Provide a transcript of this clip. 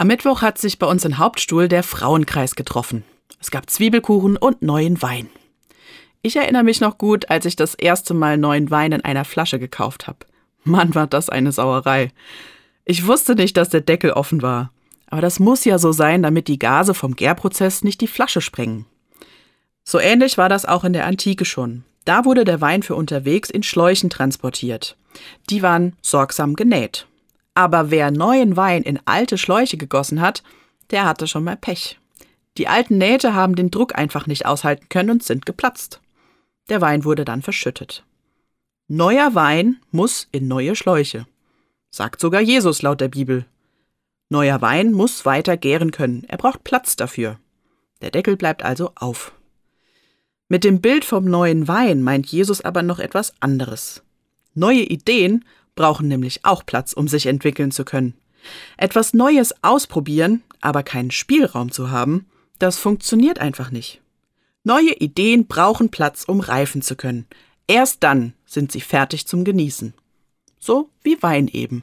Am Mittwoch hat sich bei uns in Hauptstuhl der Frauenkreis getroffen. Es gab Zwiebelkuchen und neuen Wein. Ich erinnere mich noch gut, als ich das erste Mal neuen Wein in einer Flasche gekauft habe. Mann, war das eine Sauerei. Ich wusste nicht, dass der Deckel offen war. Aber das muss ja so sein, damit die Gase vom Gärprozess nicht die Flasche sprengen. So ähnlich war das auch in der Antike schon. Da wurde der Wein für unterwegs in Schläuchen transportiert. Die waren sorgsam genäht. Aber wer neuen Wein in alte Schläuche gegossen hat, der hatte schon mal Pech. Die alten Nähte haben den Druck einfach nicht aushalten können und sind geplatzt. Der Wein wurde dann verschüttet. Neuer Wein muss in neue Schläuche. Sagt sogar Jesus laut der Bibel. Neuer Wein muss weiter gären können. Er braucht Platz dafür. Der Deckel bleibt also auf. Mit dem Bild vom neuen Wein meint Jesus aber noch etwas anderes. Neue Ideen brauchen nämlich auch Platz, um sich entwickeln zu können. Etwas Neues ausprobieren, aber keinen Spielraum zu haben, das funktioniert einfach nicht. Neue Ideen brauchen Platz, um reifen zu können. Erst dann sind sie fertig zum Genießen. So wie Wein eben.